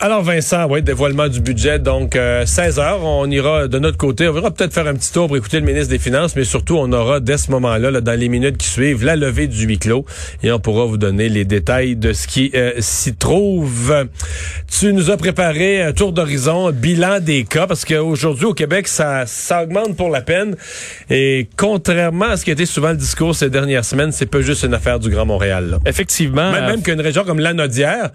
Alors Vincent, oui, dévoilement du budget, donc 16 euh, heures, on ira de notre côté, on verra peut-être faire un petit tour pour écouter le ministre des Finances, mais surtout on aura dès ce moment-là, là, dans les minutes qui suivent, la levée du huis clos et on pourra vous donner les détails de ce qui euh, s'y trouve. Tu nous as préparé un tour d'horizon, bilan des cas, parce qu'aujourd'hui au Québec, ça, ça augmente pour la peine et contrairement à ce qui a été souvent le discours ces dernières semaines, c'est pas juste une affaire du Grand Montréal. Effectivement. Même, même qu'une région comme l'Anaudière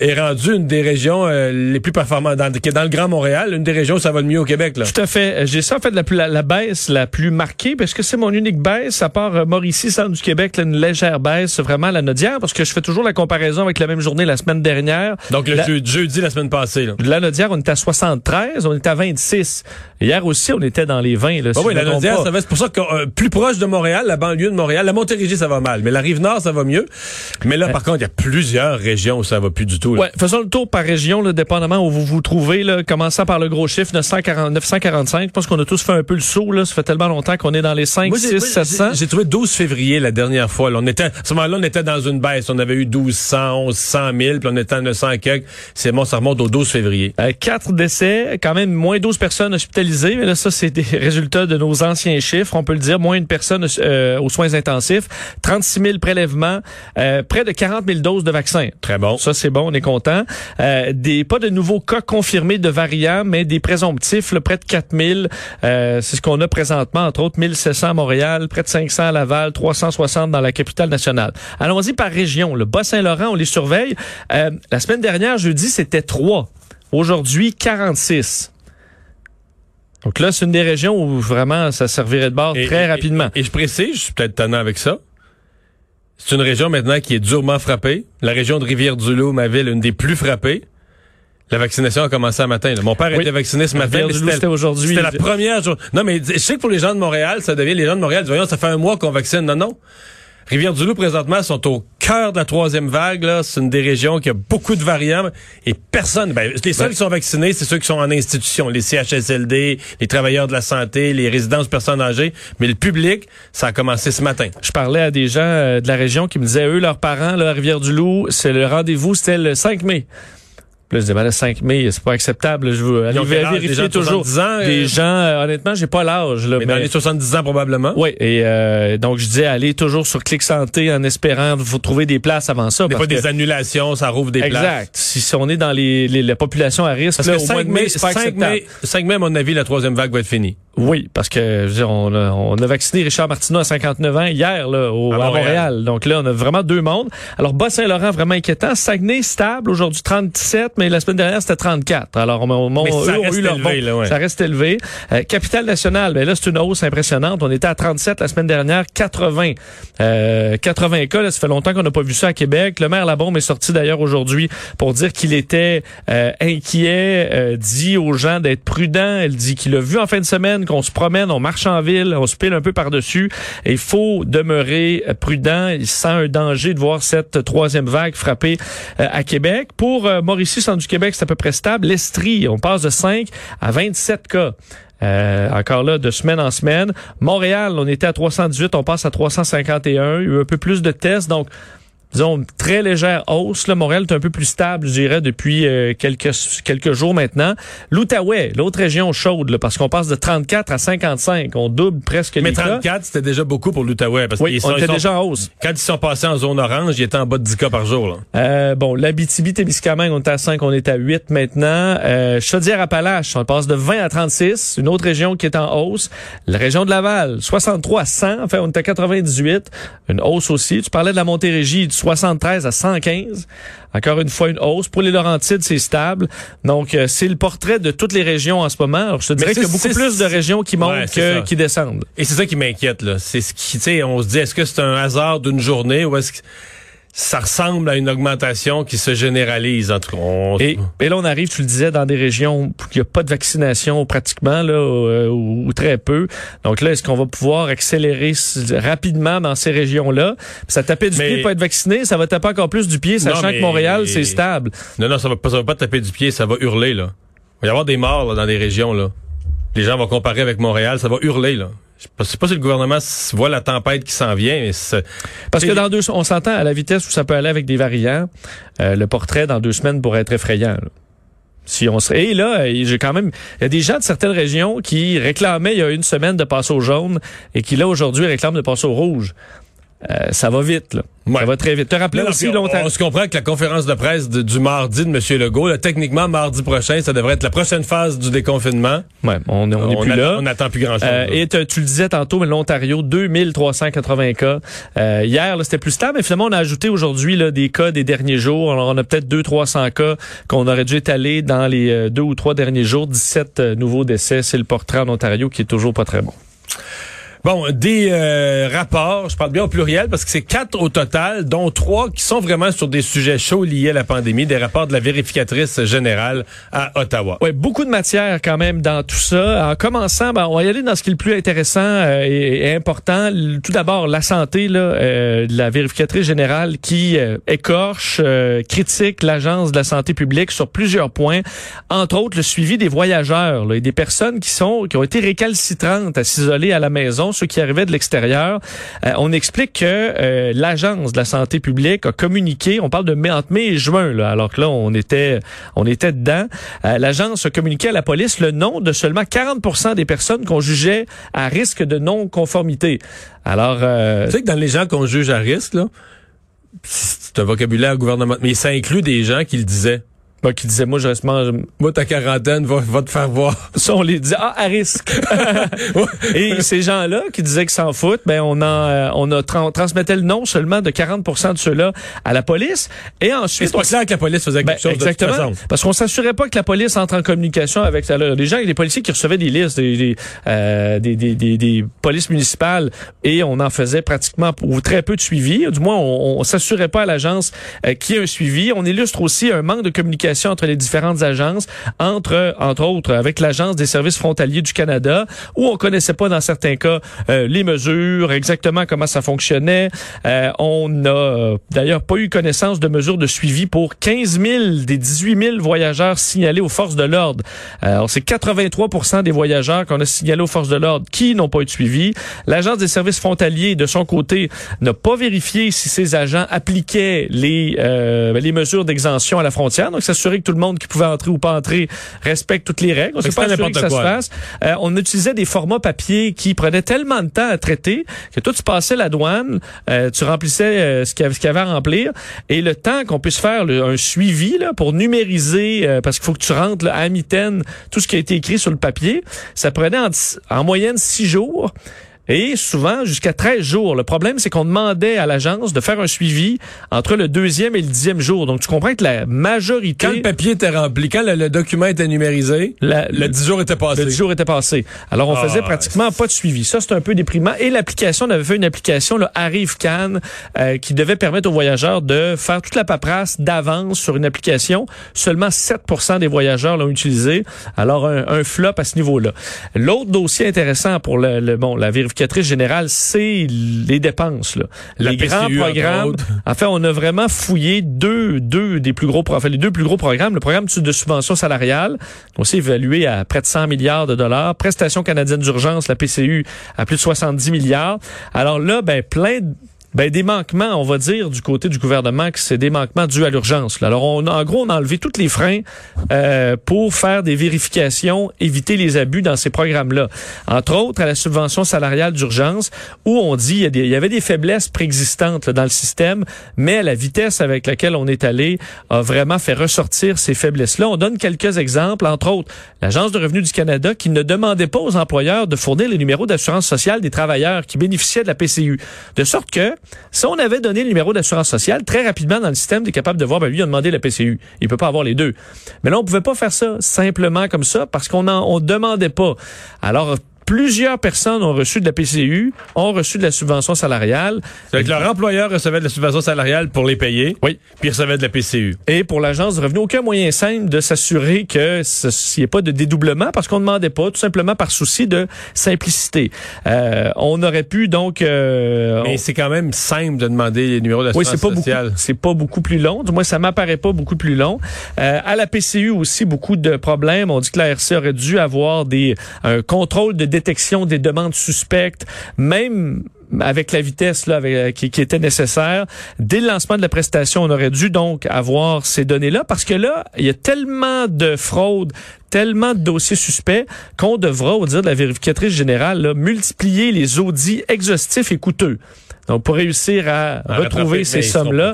est rendue une des régions euh, les plus performantes, dans, qui est dans le Grand Montréal, une des régions où ça va le mieux au Québec. Là. Tout à fait. J'ai ça en fait la, baisse la plus marquée, parce que c'est mon unique baisse, à part euh, Mauricie, centre du Québec, là, une légère baisse vraiment la Nodière, parce que je fais toujours la comparaison avec la même journée la semaine dernière. Donc le jeudi la semaine passée. Là. La Nodière, on était à 73, on était à 26. Hier aussi, on était dans les 20. Là, ah oui, la Nodière, c'est pour ça que euh, plus proche de Montréal, la banlieue de Montréal, la Montérégie, ça va mal, mais la Rive-Nord, ça va mieux. Mais là, par contre, il y a plusieurs régions où ça va plus du tout. Là. Ouais, faisons le tour par région, là, dépendamment où vous vous trouvez, là, commençant par le gros chiffre 940, 945. Je pense qu'on a tous fait un peu le saut. Là. Ça fait tellement longtemps qu'on est dans les 5, 6, 700. J'ai trouvé 12 février la dernière fois. Là. On était, à ce moment-là, on était dans une baisse. On avait eu 1200, 1100 000, puis on était à 900 quelques. C'est bon, ça remonte au 12 février. Euh, quatre décès, quand même moins 12 personnes hospitalisées. Mais là, ça, c'est des résultats de nos anciens chiffres. On peut le dire, moins une personne euh, aux soins intensifs. 36 000 prélèvements, euh, près de 40 000 doses de vaccins. Très bon. Ça, c'est bon, on est content. Euh, des, pas de nouveaux cas confirmés de variants, mais des présomptifs, près de 4000. Euh, c'est ce qu'on a présentement, entre autres 1700 à Montréal, près de 500 à Laval, 360 dans la capitale nationale. Allons-y par région. Le Bas-Saint-Laurent, on les surveille. Euh, la semaine dernière, jeudi, c'était 3. Aujourd'hui, 46. Donc là, c'est une des régions où vraiment ça servirait de bord très rapidement. Et, je précise, je suis peut-être tannant avec ça. C'est une région maintenant qui est durement frappée. La région de Rivière-du-Loup, ma ville, une des plus frappées. La vaccination a commencé un matin. Mon père était vacciné ce matin. C'était aujourd'hui. C'était la première journée. Non, mais je sais que pour les gens de Montréal, ça devient les gens de Montréal. Voyons, ça fait un mois qu'on vaccine. Non, non. Rivière-du-Loup, présentement, sont au cœur de la troisième vague. C'est une des régions qui a beaucoup de variants et personne. Ben, les seuls ben- qui sont vaccinés, c'est ceux qui sont en institution, les CHSLD, les travailleurs de la santé, les résidences personnes âgées. Mais le public, ça a commencé ce matin. Je parlais à des gens euh, de la région qui me disaient, eux, leurs parents, là, Rivière-du-Loup, c'est le rendez-vous, c'était le 5 mai. Là, je disais, ben, le 5 mai, c'est pas acceptable. Je veux aller vérifier toujours. Ans, des euh, gens, euh, honnêtement, j'ai pas l'âge. Mais, mais, dans les 70 ans, probablement. Oui, et euh, donc je disais, allez toujours sur Clic Santé en espérant vous trouver des places avant ça. Des pas des annulations, ça rouvre des places. Exact. Si on est dans les, les la population à risque, là, au mois de mai, c'est pas 5 acceptable. Mai, 5 mai, à mon avis, la troisième vague va être finie. Oui, parce que je veux dire, on, a, on, a, vacciné Richard Martineau à 59 ans hier là, au, à, Montréal. Donc là, on a vraiment deux mondes. Alors, Bas-Saint-Laurent, vraiment inquiétant. Saguenay, stable. Aujourd'hui, 37, mais la semaine dernière, c'était 34. Alors, on, on, mais ça eux reste eu leur élevé, là, ouais. Ça reste élevé. Euh, Capitale nationale, ben là, c'est une hausse impressionnante. On était à 37 la semaine dernière, 80. Euh, 80 cas, là, ça fait longtemps qu'on n'a pas vu ça à Québec. Le maire Labombe est sorti d'ailleurs aujourd'hui pour dire qu'il était euh, inquiet, euh, dit aux gens d'être prudents. Elle dit qu'il a vu en fin de semaine qu'on se promène, on marche en ville, on se pile un peu par-dessus. Il faut demeurer prudent. Il sent un danger de voir cette troisième vague frapper euh, à Québec. Pour euh, Mauricie, centre du Québec, c'est à peu près stable. L'Estrie, on passe de 5 à 27 cas. Euh, encore là, de semaine en semaine. Montréal, on était à 318, on passe à 351. Il y a eu un peu plus de tests, donc disons, très légère hausse. Là, Montréal est un peu plus stable, je dirais, depuis euh, quelques quelques jours maintenant. L'Outaouais, l'autre région chaude, là, parce qu'on passe de 34 à 55. On double presque Mais 34, c'était déjà beaucoup pour l'Outaouais. Parce oui, on était déjà en hausse. Quand ils sont passés en zone orange, ils étaient en bas de 10 cas par jour. Là. Euh, bon, l'Abitibi-Témiscamingue, on était à 5, on est à 8 maintenant. Euh, Chaudière-Appalaches, on passe de 20 à 36. Une autre région qui est en hausse. La région de Laval, 63 à 100. Enfin, on est à 98. Une hausse aussi. Tu parlais de la Montérégie, 73 à 115. Encore une fois, une hausse. Pour les Laurentides, c'est stable. Donc, euh, c'est le portrait de toutes les régions en ce moment. Alors, je te dirais qu'il y a beaucoup plus de régions qui montent que qui descendent. Et c'est ça qui m'inquiète, là. C'est ce qui, tu sais, on se dit, est-ce que c'est un hasard d'une journée ou est-ce que ça ressemble à une augmentation qui se généralise. En tout cas, et, là, on arrive, tu le disais, dans des régions où il n'y a pas de vaccination pratiquement, là, euh, ou, très peu. Donc là, est-ce qu'on va pouvoir accélérer rapidement dans ces régions-là? Ça tapait du pied pas être vacciné, ça va taper encore plus du pied, sachant que Montréal, c'est stable. Non, non, ça va, ça va pas taper du pied, ça va hurler, là. Il va y avoir des morts dans des régions, là. Les gens vont comparer avec Montréal, ça va hurler, là. Je sais pas si le gouvernement voit la tempête qui s'en vient. Mais Parce que dans deux, on s'entend à la vitesse où ça peut aller avec des variants. Euh, le portrait dans deux semaines pourrait être effrayant. Si on serait, et là, j'ai quand même, il y a des gens de certaines régions qui réclamaient il y a une semaine de passer au jaune et qui là aujourd'hui réclament de passer au rouge. Euh, ça va vite, là. Ça va très vite. Te rappeler aussi longtemps. On, se comprend que la conférence de presse du mardi de M. Legault, là, techniquement, mardi prochain, ça devrait être la prochaine phase du déconfinement. Ouais, on n'est on, plus là. On n'attend plus grand-chose. Euh, et tu le disais tantôt, mais l'Ontario, 2380 cas. Euh, hier, c'était plus stable, mais finalement, on a ajouté aujourd'hui des cas des derniers jours. Alors, on a peut-être 200-300 cas qu'on aurait dû étaler dans les euh, deux ou trois derniers jours. 17 nouveaux décès. C'est le portrait en Ontario qui est toujours pas très bon. Bon, des euh, rapports, je parle bien au pluriel parce que c'est quatre au total, dont trois qui sont vraiment sur des sujets chauds liés à la pandémie, des rapports de la vérificatrice générale à Ottawa. Oui, beaucoup de matière quand même dans tout ça. En commençant, ben, on va y aller dans ce qui est le plus intéressant euh, et, important. Tout d'abord, la santé là, euh, la vérificatrice générale qui écorche, critique l'Agence de la santé publique sur plusieurs points, entre autres le suivi des voyageurs là, et des personnes qui sont qui ont été récalcitrantes à s'isoler à la maison ceux qui arrivaient de l'extérieur. Euh, on explique que euh, l'agence de la santé publique a communiqué, on parle de mai, entre mai et juin, là, alors que là on était on était dedans. Euh, l'agence a communiqué à la police le nom de seulement 40% des personnes qu'on jugeait à risque de non-conformité. Alors, tu sais que dans les gens qu'on juge à risque, là, c'est un vocabulaire gouvernemental, mais ça inclut des gens qui le disaient. Bah, qui disait, moi, je reste Moi, ta quarantaine va, va te faire voir. Ça, on les dit, ah, à risque. Et ces gens-là qui disaient qu'ils s'en foutent, ben, on a, euh, on a transmettait le nom seulement de 40% de ceux-là à la police. Et ensuite. C'est pas clair que la police faisait quelque ben, chose exactement, de toute façon. Parce qu'on s'assurait pas que la police entre en communication avec les gens, les policiers qui recevaient des listes, des, euh, des, des, des, des, polices municipales, et on en faisait pratiquement ou très peu de suivi. Du moins, on, on s'assurait pas à l'agence euh, qui a un suivi. On illustre aussi un manque de communication entre les différentes agences, entre entre autres avec l'agence des services frontaliers du Canada, où on connaissait pas dans certains cas euh, les mesures, exactement comment ça fonctionnait. Euh, on n'a euh, d'ailleurs pas eu connaissance de mesures de suivi pour 15 000 des 18 000 voyageurs signalés aux forces de l'ordre. Alors c'est 83 des voyageurs qu'on a signalés aux forces de l'ordre qui n'ont pas eu de suivi. L'agence des services frontaliers de son côté n'a pas vérifié si ses agents appliquaient les les mesures d'exemption à la frontière. Donc ça s'assurer que tout le monde qui pouvait entrer ou pas entrer respecte toutes les règles. On sait pas que ça se fasse. Euh, on utilisait des formats papier qui prenaient tellement de temps à traiter que toi, tu passais la douane, euh, tu remplissais euh, ce qu'il y, avait à remplir, et le temps qu'on puisse faire un suivi là, pour numériser, parce qu'il faut que tu rentres là, à mitaine tout ce qui a été écrit sur le papier, ça prenait en, en moyenne six jours et souvent jusqu'à 13 jours. Le problème, c'est qu'on demandait à l'agence de faire un suivi entre le deuxième et le dixième jour. Donc, tu comprends que la majorité... Quand le papier était rempli, quand le, document était numérisé, le 10 jours était passé. Le 10 jours était passé. Alors, on ah, faisait pratiquement pas de suivi. Ça, c'est un peu déprimant. Et l'application, on avait fait une application, le Arrive euh, qui devait permettre aux voyageurs de faire toute la paperasse d'avance sur une application. Seulement 7% des voyageurs l'ont utilisé. Alors, un, flop à ce niveau-là. L'autre dossier intéressant pour le, le bon, la vérification générale, c'est les dépenses. Là. les grands programmes. En fait, on a vraiment fouillé deux, deux des plus gros, enfin, les deux plus gros programmes. Le programme de subvention salariale, aussi évalué à près de 100 milliards de dollars. Prestation canadienne d'urgence, la PCU, à plus de 70 milliards. Alors là, ben plein de ben, des manquements, on va dire, du côté du gouvernement que c'est des manquements dus à l'urgence. Alors, on, en gros, on a enlevé tous les freins euh, pour faire des vérifications, éviter les abus dans ces programmes-là. Entre autres, à la subvention salariale d'urgence, où on dit il y, avait des faiblesses préexistantes dans le système, mais la vitesse avec laquelle on est allé a vraiment fait ressortir ces faiblesses-là. On donne quelques exemples, entre autres, l'Agence de revenus du Canada qui ne demandait pas aux employeurs de fournir les numéros d'assurance sociale des travailleurs qui bénéficiaient de la PCU. De sorte que si on avait donné le numéro d'assurance sociale, très rapidement dans le système, tu es capable de voir, ben lui, il a demandé la PCU. Il peut pas avoir les deux. Mais là, on pouvait pas faire ça simplement comme ça parce qu'on en, on demandait pas. Alors, plusieurs personnes ont reçu de la PCU, ont reçu de la subvention salariale. C'est que leur employeur recevait de la subvention salariale pour les payer. Oui. Puis ils recevaient de la PCU. Et pour l'Agence de revenus, aucun moyen simple de s'assurer que s'il n'y ait pas de dédoublement parce qu'on ne demandait pas, tout simplement par souci de simplicité. Euh, on aurait pu donc... Euh, Mais on- c'est quand même simple de demander les numéros oui, d'assurance c'est pas sociale. C'est pas beaucoup plus long. Du moins, ça m'apparaît pas beaucoup plus long. Euh, à la PCU aussi, beaucoup de problèmes. On dit que la RC aurait dû avoir des un contrôle de détection des demandes suspectes, même avec la vitesse là, euh, qui, qui était nécessaire. Dès le lancement de la prestation, on aurait dû donc avoir ces données-là parce que là, il y a tellement de fraudes, tellement de dossiers suspects qu'on devra, au dire de la vérificatrice générale, là, multiplier les audits exhaustifs et coûteux. Donc, pour réussir à retrouver ces sommes-là,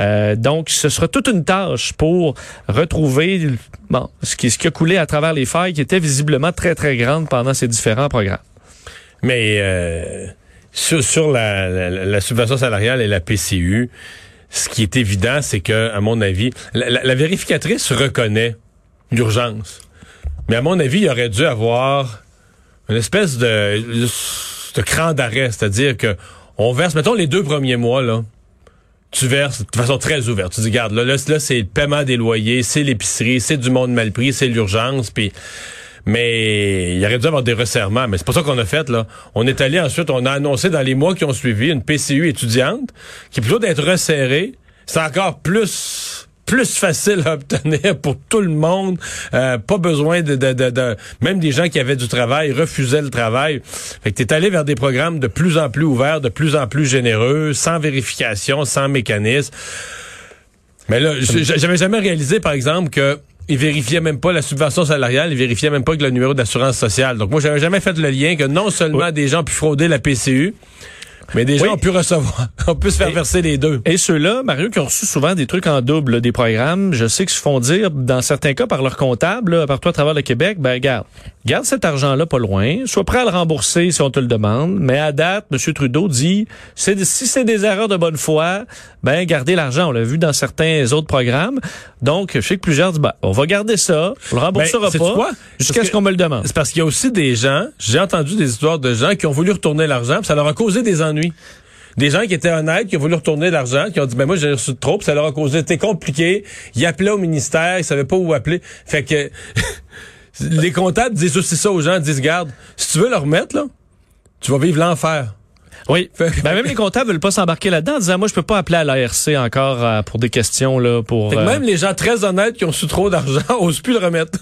euh, donc, ce sera toute une tâche pour retrouver bon, ce, qui, ce qui a coulé à travers les failles qui étaient visiblement très, très grandes pendant ces différents programmes. Mais euh, sur, sur la, la- la subvention salariale et la PCU, ce qui est évident, c'est que, à mon avis, la vérificatrice reconnaît l'urgence. Mais à mon avis, il aurait dû avoir une espèce de, de cran d'arrêt, c'est-à-dire que on verse, mettons les deux premiers mois là. Tu verses de façon très ouverte. Tu dis, regarde, là, là, c'est le paiement des loyers, c'est l'épicerie, c'est du monde mal pris, c'est l'urgence, puis mais il aurait dû avoir des resserrements. Mais c'est pas ça qu'on a fait, là. On est allé ensuite, on a annoncé dans les mois qui ont suivi une PCU étudiante qui, plutôt d'être resserrée, c'est encore plus plus facile à obtenir pour tout le monde. Euh, pas besoin de, de, de, de- Même des gens qui avaient du travail refusaient le travail. Fait que t'es allé vers des programmes de plus en plus ouverts, de plus en plus généreux, sans vérification, sans mécanisme. Mais là, j'avais jamais réalisé, par exemple, que ils vérifiaient même pas la subvention salariale, ils vérifiaient même pas que le numéro d'assurance sociale. Donc moi, j'avais jamais fait le lien que non seulement des gens pu frauder la PCU, mais des gens Oui. ont pu recevoir, on peut se faire Et- verser les deux. Et ceux-là, Mario, qui ont reçu souvent des trucs en double, là, des programmes, je sais qu'ils se font dire, dans certains cas, par leur comptable, là, partout à travers le Québec, ben, garde, garde cet argent-là pas loin, sois prêt à le rembourser si on te le demande, mais à date, M. Trudeau dit, c'est, si c'est des erreurs de bonne foi, ben, gardez l'argent. On l'a vu dans certains autres programmes. Donc, je sais que plusieurs disent, ben, on va garder ça, on le remboursera Ben, pas, jusqu'à ce qu'on me le demande. C'est parce qu'il y a aussi des gens, j'ai entendu des histoires de gens qui ont voulu retourner l'argent, puis ça leur a causé des ennuis. Des gens qui étaient honnêtes, qui ont voulu retourner l'argent, qui ont dit, ben moi j'ai reçu trop, puis ça leur a causé, c'était compliqué. Ils appelaient au ministère, ils savaient pas où appeler. Fait que les comptables disent aussi ça aux gens, ils disent, garde, si tu veux le remettre, là, tu vas vivre l'enfer. Oui. Ben, même les comptables veulent pas s'embarquer là-dedans en disant, moi, je peux pas appeler à l'ARC encore euh, pour des questions, là, pour... Fait que euh, même les gens très honnêtes qui ont reçu trop d'argent osent plus le remettre.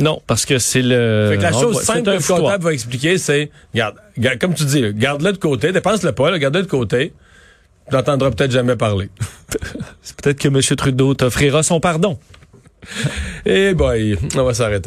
Non, parce que c'est le... Fait que la chose simple que le foutoir. comptable va expliquer, c'est, garde, garde- comme tu dis, garde-le de côté, dépense-le pas, garde-le de côté. Tu n'entendras peut-être jamais parler. C'est peut-être que M. Trudeau t'offrira son pardon. Eh boy, on va s'arrêter.